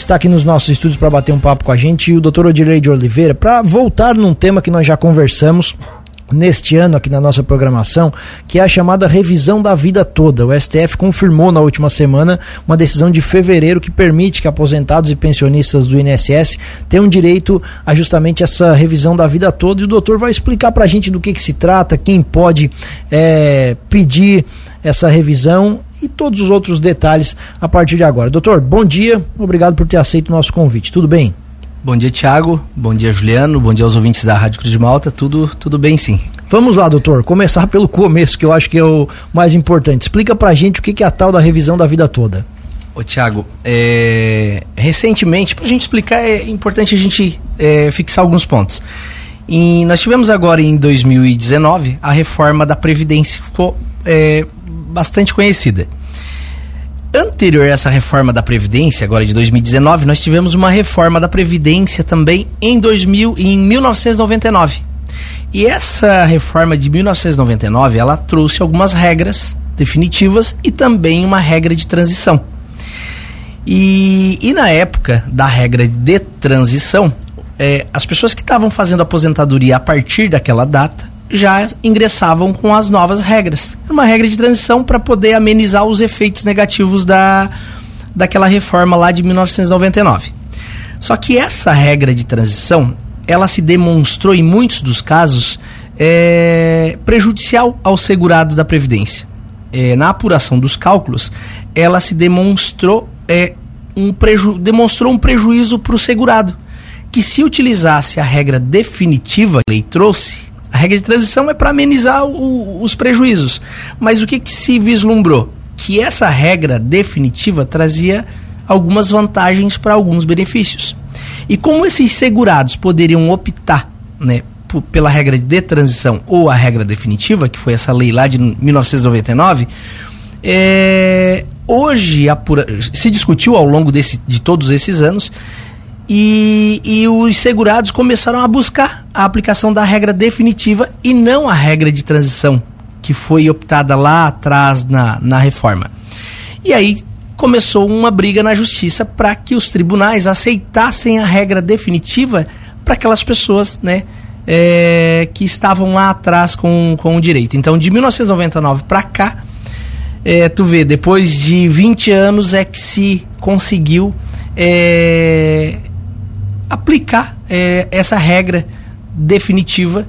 está aqui nos nossos estúdios para bater um papo com a gente, e o doutor Odirley de Oliveira, para voltar num tema que nós já conversamos neste ano aqui na nossa programação, que é a chamada revisão da vida toda. O STF confirmou na última semana uma decisão de fevereiro que permite que aposentados e pensionistas do INSS tenham direito a justamente essa revisão da vida toda. E o doutor vai explicar para a gente do que, que se trata, quem pode é, pedir essa revisão e todos os outros detalhes a partir de agora. Doutor, bom dia, obrigado por ter aceito o nosso convite. Tudo bem? Bom dia, Tiago. Bom dia, Juliano. Bom dia aos ouvintes da Rádio Cruz de Malta. Tudo, tudo bem, sim. Vamos lá, doutor. Começar pelo começo, que eu acho que é o mais importante. Explica pra gente o que é a tal da revisão da vida toda. Ô, Tiago, é... recentemente, pra gente explicar, é importante a gente é, fixar alguns pontos. E nós tivemos agora em 2019 a reforma da Previdência, ficou é, bastante conhecida. Anterior a essa reforma da Previdência, agora de 2019, nós tivemos uma reforma da Previdência também em, 2000, em 1999. E essa reforma de 1999, ela trouxe algumas regras definitivas e também uma regra de transição. E, e na época da regra de transição, é, as pessoas que estavam fazendo aposentadoria a partir daquela data já ingressavam com as novas regras. Uma regra de transição para poder amenizar os efeitos negativos da, daquela reforma lá de 1999. Só que essa regra de transição, ela se demonstrou em muitos dos casos é, prejudicial aos segurados da Previdência. É, na apuração dos cálculos, ela se demonstrou, é, um preju demonstrou um prejuízo para o segurado, que se utilizasse a regra definitiva que a lei trouxe, a regra de transição é para amenizar o, os prejuízos. Mas o que, que se vislumbrou? Que essa regra definitiva trazia algumas vantagens para alguns benefícios. E como esses segurados poderiam optar né, pela regra de transição ou a regra definitiva, que foi essa lei lá de 1999, é, hoje se discutiu ao longo desse, de todos esses anos e, e os segurados começaram a buscar a aplicação da regra definitiva e não a regra de transição, que foi optada lá atrás na, na reforma. E aí começou uma briga na justiça para que os tribunais aceitassem a regra definitiva para aquelas pessoas, né? É, que estavam lá atrás com, com o direito. Então, de 1999 para cá, é, tu vê, depois de 20 anos é que se conseguiu é, aplicar é, essa regra definitiva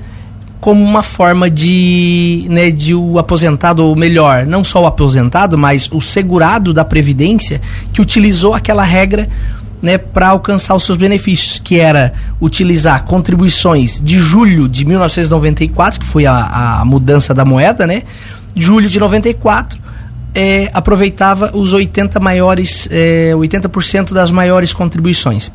como uma forma de, né, de o aposentado, ou melhor, não só o aposentado, mas o segurado da Previdência, que utilizou aquela regra né, para alcançar os seus benefícios, que era utilizar contribuições de julho de 1994, que foi a, a mudança da moeda, né? Julho de 94, é, aproveitava os 80 maiores, é, 80% das maiores contribuições.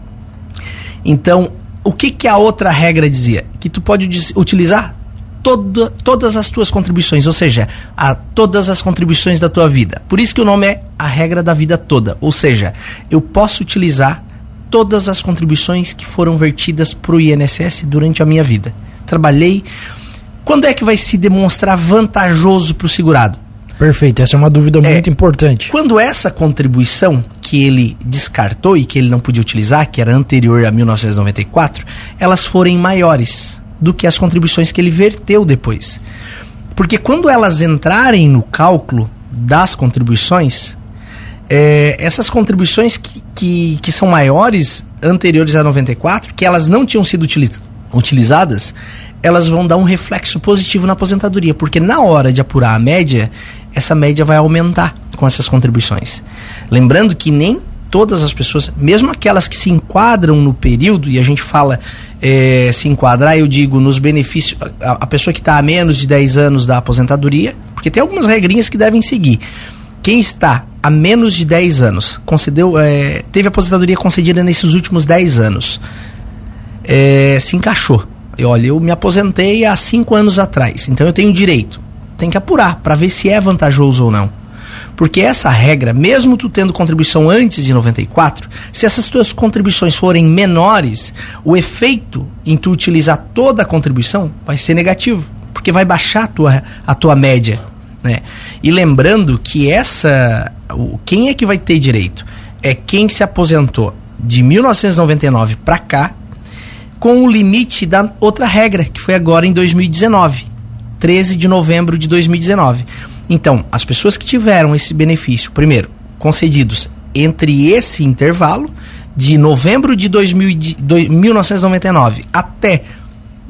Então, o que, que a outra regra dizia? Que tu pode utilizar todo, todas as tuas contribuições, ou seja, a, todas as contribuições da tua vida. Por isso que o nome é a regra da vida toda. Ou seja, eu posso utilizar todas as contribuições que foram vertidas para o INSS durante a minha vida. Trabalhei. Quando é que vai se demonstrar vantajoso para o segurado? Perfeito, essa é uma dúvida é, muito importante. Quando essa contribuição que ele descartou e que ele não podia utilizar, que era anterior a 1994, elas forem maiores do que as contribuições que ele verteu depois. Porque quando elas entrarem no cálculo das contribuições, é, essas contribuições que, que, que, são maiores anteriores a 94, que elas não tinham sido utiliz, utilizadas, elas vão dar um reflexo positivo na aposentadoria, porque na hora de apurar a média, essa média vai aumentar com essas contribuições. Lembrando que nem todas as pessoas, mesmo aquelas que se enquadram no período, e a gente fala é, se enquadrar, eu digo, nos benefícios, a, a pessoa que está a menos de 10 anos da aposentadoria, porque tem algumas regrinhas que devem seguir. Quem está a menos de 10 anos, concedeu, é, teve aposentadoria concedida nesses últimos 10 anos, é, se encaixou. E olha, eu me aposentei há 5 anos atrás, então eu tenho direito tem que apurar para ver se é vantajoso ou não. Porque essa regra, mesmo tu tendo contribuição antes de 94, se essas tuas contribuições forem menores, o efeito em tu utilizar toda a contribuição vai ser negativo, porque vai baixar a tua, a tua média. Né? E lembrando que essa. Quem é que vai ter direito? É quem se aposentou de 1999 para cá, com o limite da outra regra, que foi agora em 2019, 13 de novembro de 2019. Então, as pessoas que tiveram esse benefício, primeiro, concedidos entre esse intervalo de novembro de, 2000, de 1999 até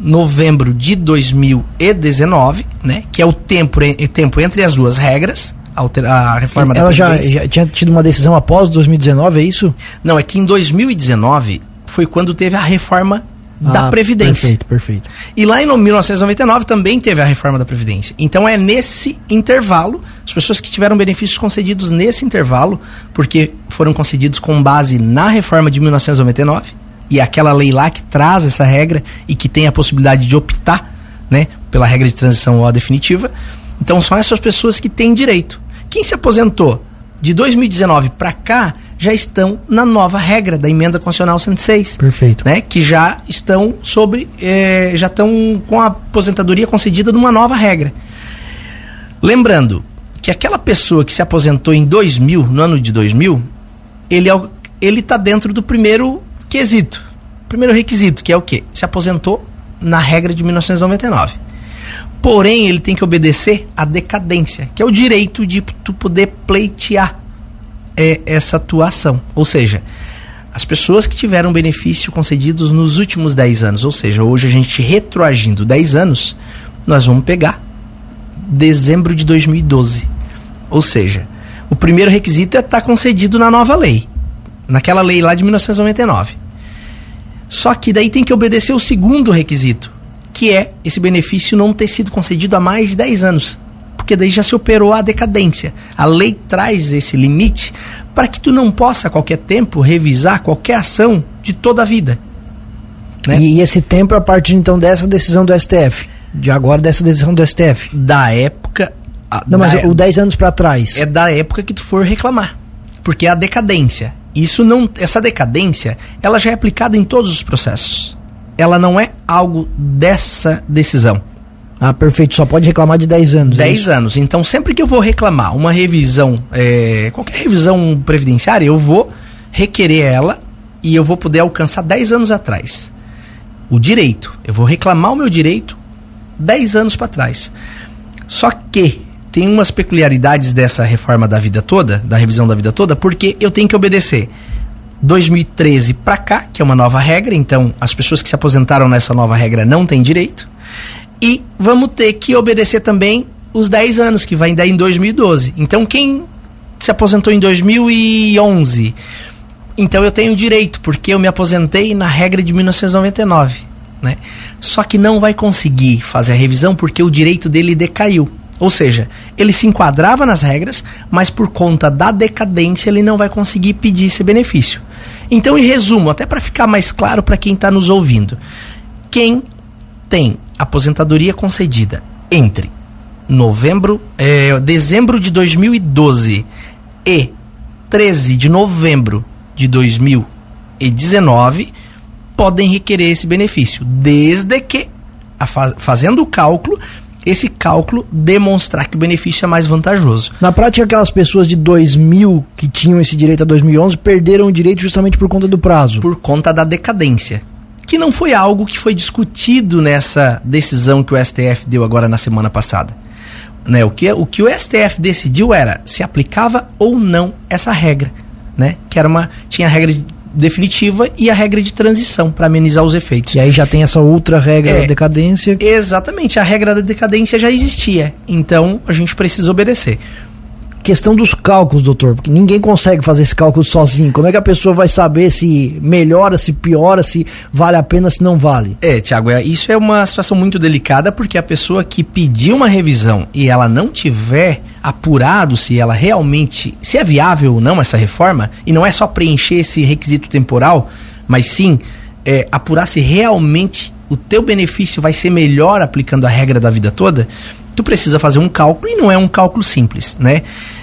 novembro de 2019, né, que é o tempo, tempo entre as duas regras, a, reforma Ela da já, já tinha tido uma decisão após 2019, é isso? Não, é que em 2019 foi quando teve a reforma da ah, Previdência. Perfeito, perfeito. E lá em 1999 também teve a reforma da Previdência. Então é nesse intervalo, as pessoas que tiveram benefícios concedidos nesse intervalo, porque foram concedidos com base na reforma de 1999, e aquela lei lá que traz essa regra e que tem a possibilidade de optar né, pela regra de transição ou definitiva. Então são essas pessoas que têm direito. Quem se aposentou de 2019 para cá já estão na nova regra da emenda constitucional 106. Perfeito. Né, que já estão sobre, eh, já estão com a aposentadoria concedida numa nova regra. Lembrando que aquela pessoa que se aposentou em 2000, no ano de 2000, ele é ele está dentro do primeiro quesito, primeiro requisito, que é o quê? Se aposentou na regra de 1999. Porém, ele tem que obedecer à decadência, que é o direito de tu poder pleitear é essa atuação. Ou seja, as pessoas que tiveram benefício concedidos nos últimos 10 anos, ou seja, hoje a gente retroagindo 10 anos, nós vamos pegar dezembro de 2012. Ou seja, o primeiro requisito é estar tá concedido na nova lei, naquela lei lá de 1999. Só que daí tem que obedecer o segundo requisito, que é esse benefício não ter sido concedido há mais de 10 anos porque daí já se operou a decadência. A lei traz esse limite para que tu não possa a qualquer tempo revisar qualquer ação de toda a vida. Né? E esse tempo é a partir então dessa decisão do STF, de agora dessa decisão do STF. Da época. A, não, mas o 10 anos para trás. É da época que tu for reclamar. Porque é a decadência. Isso não, essa decadência, ela já é aplicada em todos os processos. Ela não é algo dessa decisão. Ah, perfeito. Só pode reclamar de 10 anos. 10 é anos. Então, sempre que eu vou reclamar uma revisão, é, qualquer revisão previdenciária, eu vou requerer ela e eu vou poder alcançar 10 anos atrás. O direito. Eu vou reclamar o meu direito 10 anos para trás. Só que tem umas peculiaridades dessa reforma da vida toda, da revisão da vida toda, porque eu tenho que obedecer 2013 para cá, que é uma nova regra, então as pessoas que se aposentaram nessa nova regra não têm direito. E vamos ter que obedecer também os 10 anos, que vai dar em 2012. Então, quem se aposentou em 2011, então eu tenho direito, porque eu me aposentei na regra de 1999. Né? Só que não vai conseguir fazer a revisão porque o direito dele decaiu. Ou seja, ele se enquadrava nas regras, mas por conta da decadência ele não vai conseguir pedir esse benefício. Então, em resumo, até para ficar mais claro para quem está nos ouvindo, quem tem aposentadoria concedida entre novembro, é, dezembro de 2012 e 13 de novembro de 2019 podem requerer esse benefício, desde que, faz, fazendo o cálculo, esse cálculo demonstrar que o benefício é mais vantajoso. Na prática, aquelas pessoas de 2000 que tinham esse direito a 2011 perderam o direito justamente por conta do prazo. Por conta da decadência que não foi algo que foi discutido nessa decisão que o STF deu agora na semana passada. Né, o, que, o que o STF decidiu era se aplicava ou não essa regra, né? Que era uma tinha a regra definitiva e a regra de transição para amenizar os efeitos. E aí já tem essa outra regra é, da decadência. Exatamente, a regra da decadência já existia, então a gente precisa obedecer questão dos cálculos, doutor, porque ninguém consegue fazer esse cálculo sozinho. Como é que a pessoa vai saber se melhora, se piora, se vale a pena, se não vale? É, Tiago, é, isso é uma situação muito delicada porque a pessoa que pediu uma revisão e ela não tiver apurado se ela realmente, se é viável ou não essa reforma, e não é só preencher esse requisito temporal, mas sim é, apurar se realmente o teu benefício vai ser melhor aplicando a regra da vida toda, tu precisa fazer um cálculo e não é um cálculo simples, né?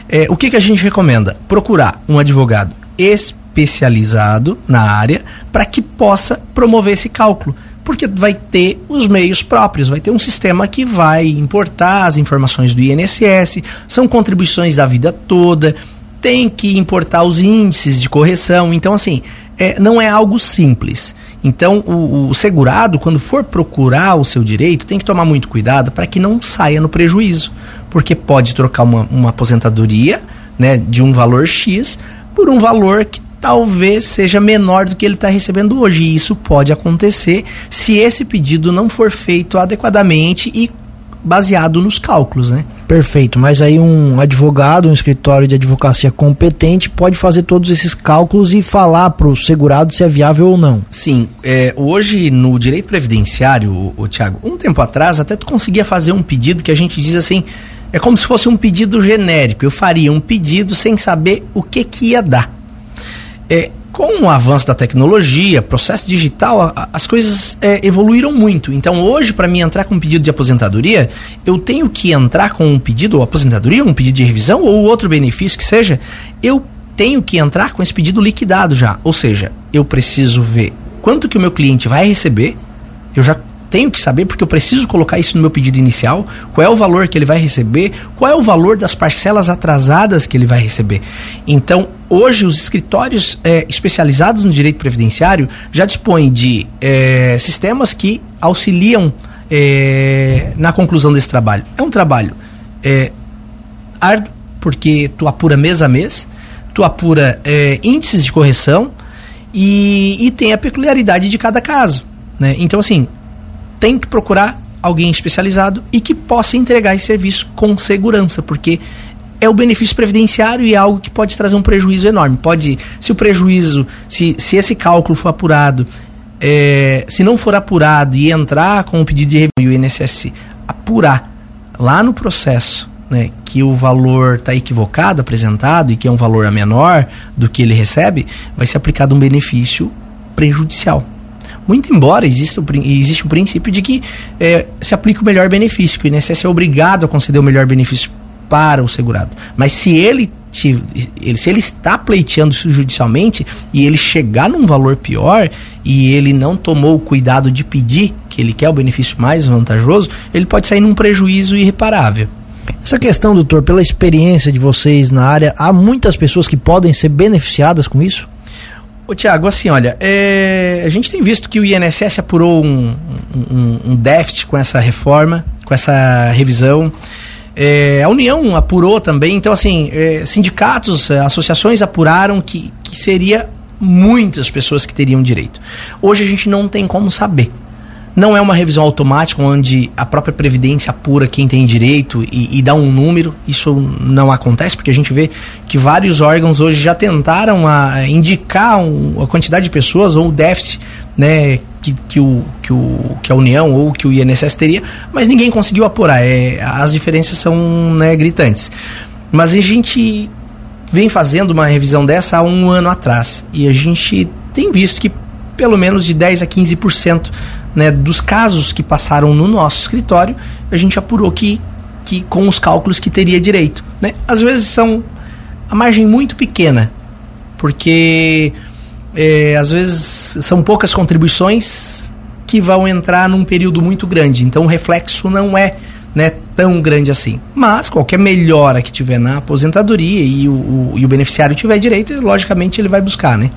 É, o que, que a gente recomenda? Procurar um advogado especializado na área para que possa promover esse cálculo. Porque vai ter os meios próprios, vai ter um sistema que vai importar as informações do INSS, são contribuições da vida toda, tem que importar os índices de correção. Então, assim, é, não é algo simples. Então, o, o, segurado, quando for procurar o seu direito, tem que tomar muito cuidado para que não saia no prejuízo, porque pode trocar uma, uma aposentadoria né, de um valor X por um valor que talvez seja menor do que ele está recebendo hoje. E isso pode acontecer se esse pedido não for feito adequadamente e baseado nos cálculos, né? Perfeito, mas aí um advogado, um escritório de advocacia competente pode fazer todos esses cálculos e falar para o segurado se é viável ou não. Sim, é, hoje no direito previdenciário, o, o Tiago, um tempo atrás até tu conseguia fazer um pedido que a gente diz assim, é como se fosse um pedido genérico. Eu faria um pedido sem saber o que que ia dar. É, com o avanço da tecnologia, processo digital, as coisas é, evoluíram muito. Então, hoje, para mim entrar com um pedido de aposentadoria, eu tenho que entrar com um pedido, ou aposentadoria, um pedido de revisão, ou outro benefício que seja, eu tenho que entrar com esse pedido liquidado já. Ou seja, eu preciso ver quanto que o meu cliente vai receber, eu já tenho que saber porque eu preciso colocar isso no meu pedido inicial, qual é o valor que ele vai receber, qual é o valor das parcelas atrasadas que ele vai receber. Então, hoje os escritórios é, especializados no direito previdenciário já dispõem de é, sistemas que auxiliam é, na conclusão desse trabalho. É um trabalho árduo, porque tu apura mês a mês, tu apura índices de correção e, e tem a peculiaridade de cada caso. Né? Então, assim, tem que procurar alguém especializado e que possa entregar esse serviço com segurança, porque é o benefício previdenciário e é algo que pode trazer um prejuízo enorme. Pode, se o prejuízo, se, se esse cálculo for apurado, é, se não for apurado e entrar com o pedido de review e o INSS apurar lá no processo né, que o valor está equivocado, apresentado, e que é um valor menor do que ele recebe, vai ser aplicado um benefício prejudicial. Muito embora exista existe o princípio de que é, se aplica o melhor benefício, que o INSS é obrigado a conceder o melhor benefício para o segurado. Mas se ele, se ele está pleiteando isso judicialmente e ele chegar num valor pior e ele não tomou o cuidado de pedir que ele quer o benefício mais vantajoso, ele pode sair num prejuízo irreparável. Essa questão, doutor, pela experiência de vocês na área, há muitas pessoas que podem ser beneficiadas com isso? Ô, Tiago, assim, olha, é, a gente tem visto que o INSS apurou um, um, um déficit com essa reforma, com essa revisão. É, a União apurou também, então, assim, é, sindicatos, é, associações apuraram que, que seria muitas pessoas que teriam direito. Hoje a gente não tem como saber. Não é uma revisão automática onde a própria Previdência apura quem tem direito e, e, dá um número. Isso não acontece, porque a gente vê que vários órgãos hoje já tentaram a, indicar um, a quantidade de pessoas ou o déficit né, que, que, o, que, o, que a União ou que o INSS teria, mas ninguém conseguiu apurar. É, as diferenças são né, gritantes. Mas a gente vem fazendo uma revisão dessa há um ano atrás e a gente tem visto que pelo menos de 10 a 15% né, dos casos que passaram no nosso escritório, a gente apurou que, que com os cálculos que teria direito. Né? Às vezes são a margem muito pequena, porque é, às vezes são poucas contribuições que vão entrar num período muito grande, então o reflexo não é né, tão grande assim. Mas qualquer melhora que tiver na aposentadoria e o, o, e o beneficiário tiver direito, logicamente ele vai buscar, né?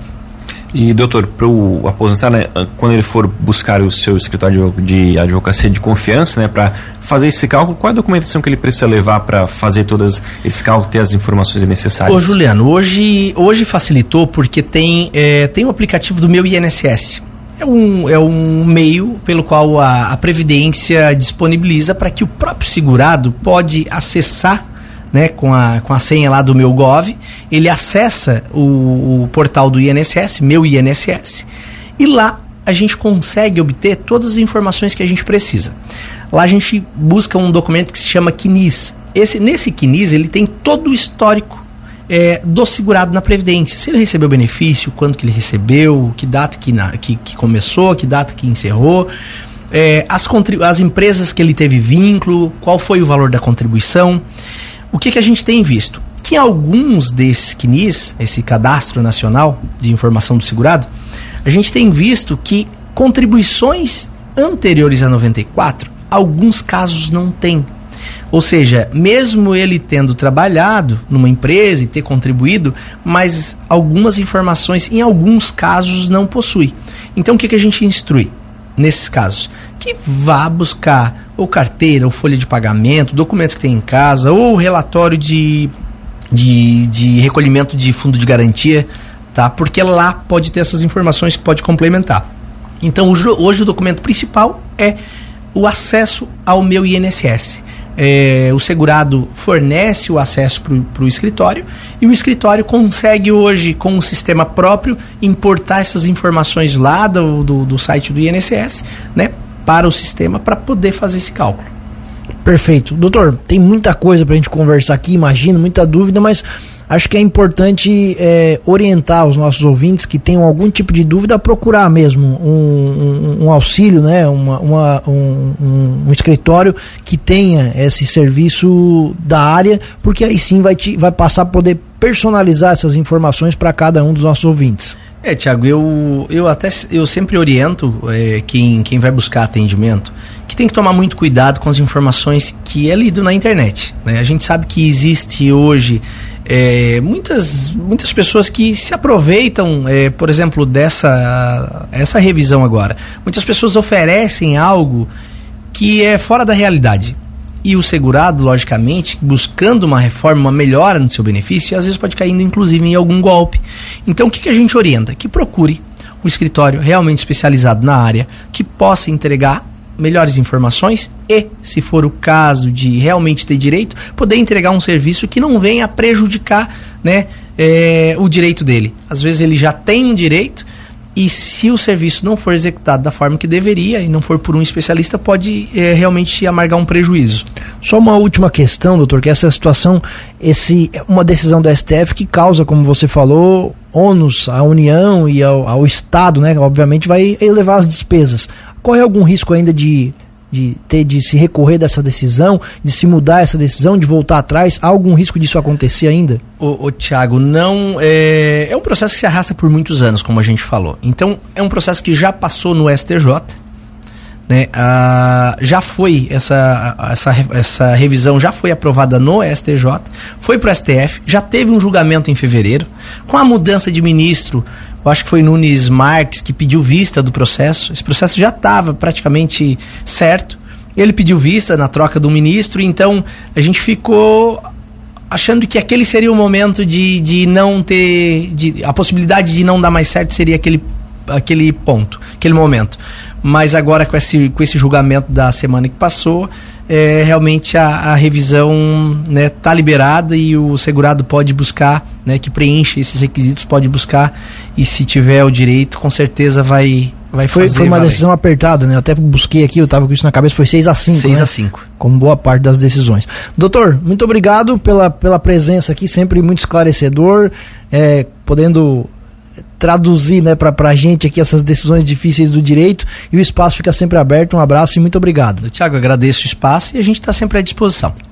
E, doutor, para o aposentar, né, quando ele for buscar o seu escritório de advocacia de confiança, né, para fazer esse cálculo, qual é a documentação que ele precisa levar para fazer todos esses cálculos, ter as informações necessárias? Ô, Juliano, hoje, hoje facilitou porque tem, é, tem o aplicativo do meu INSS. É um, é um meio pelo qual a, a Previdência disponibiliza para que o próprio segurado pode acessar né, com, a, com a senha lá do meu Gov, ele acessa o, o portal do INSS, meu INSS, e lá a gente consegue obter todas as informações que a gente precisa. Lá a gente busca um documento que se chama CNIS. Esse, nesse CNIS ele tem todo o histórico é, do segurado na Previdência. Se ele recebeu benefício, quando que ele recebeu, que data que, na, que, que começou, que data que encerrou, é, as, as empresas que ele teve vínculo, qual foi o valor da contribuição. O que, que a gente tem visto? Que alguns desses CNIs, esse Cadastro Nacional de Informação do Segurado, a gente tem visto que contribuições anteriores a 94, alguns casos não tem. Ou seja, mesmo ele tendo trabalhado numa empresa e ter contribuído, mas algumas informações, em alguns casos, não possui. Então, o que, que a gente instrui nesses casos? Que vá buscar ou carteira, ou folha de pagamento, documentos que tem em casa, ou relatório de, de, de recolhimento de fundo de garantia, tá? Porque lá pode ter essas informações que pode complementar. Então, hoje o documento principal é o acesso ao meu INSS. É, o segurado fornece o acesso para o escritório e o escritório consegue hoje, com um sistema próprio, importar essas informações lá do, do, do site do INSS né, para o sistema para poder fazer esse cálculo. Perfeito. Doutor, tem muita coisa para a gente conversar aqui, imagino, muita dúvida, mas acho que é importante é, orientar os nossos ouvintes que tenham algum tipo de dúvida a procurar mesmo um, um, um auxílio, né? Uma, uma um, um, escritório que tenha esse serviço da área, porque aí sim vai, te, vai passar a poder personalizar essas informações para cada um dos nossos ouvintes. É, Tiago, eu, eu até eu sempre oriento é, quem, quem vai buscar atendimento que tem que tomar muito cuidado com as informações que é lido na internet. Né? A gente sabe que existe hoje é, muitas, muitas pessoas que se aproveitam, é, por exemplo, dessa essa revisão agora. Muitas pessoas oferecem algo que é fora da realidade. E o segurado, logicamente, buscando uma reforma, uma melhora no seu benefício, às vezes pode cair, inclusive, em algum golpe. Então, o que, que a gente orienta? Que procure um escritório realmente especializado na área, que possa entregar melhores informações e, se for o caso de realmente ter direito, poder entregar um serviço que não venha prejudicar né, é, o direito dele. Às vezes ele já tem um direito e se o serviço não for executado da forma que deveria e não for por um especialista, pode é, realmente amargar um prejuízo. Só uma última questão, doutor, que essa situação, esse, uma decisão do STF que causa, como você falou, ônus à União e ao, ao Estado, né? Obviamente vai elevar as despesas corre algum risco ainda de, de ter de se recorrer dessa decisão, de se mudar essa decisão, de voltar atrás? Há algum risco disso acontecer ainda? O, o Tiago, não. É, é um processo que se arrasta por muitos anos, como a gente falou. Então, é um processo que já passou no STJ. Né? Ah, já foi essa, essa, essa revisão já foi aprovada no STJ, foi para o STF, já teve um julgamento em fevereiro. Com a mudança de ministro, eu acho que foi Nunes Marques que pediu vista do processo. Esse processo já estava praticamente certo. Ele pediu vista na troca do ministro, então a gente ficou achando que aquele seria o momento de, de não ter. De, a possibilidade de não dar mais certo seria aquele, aquele ponto, aquele momento. Mas agora com esse, com esse julgamento da semana que passou, é, realmente a, a revisão está né, tá liberada e o segurado pode buscar, né, que preenche esses requisitos, pode buscar e se tiver o direito, com certeza vai vai foi, fazer. Foi uma decisão apertada, né? Eu até busquei aqui, eu estava com isso na cabeça, foi 6 a 5 6 né? a 5 Como boa parte das decisões. Doutor, muito obrigado pela, pela presença aqui, sempre muito esclarecedor, é, podendo traduzir né, para a gente aqui essas decisões difíceis do direito e o espaço fica sempre aberto. Um abraço e muito obrigado. Tiago, agradeço o espaço e a gente está sempre à disposição.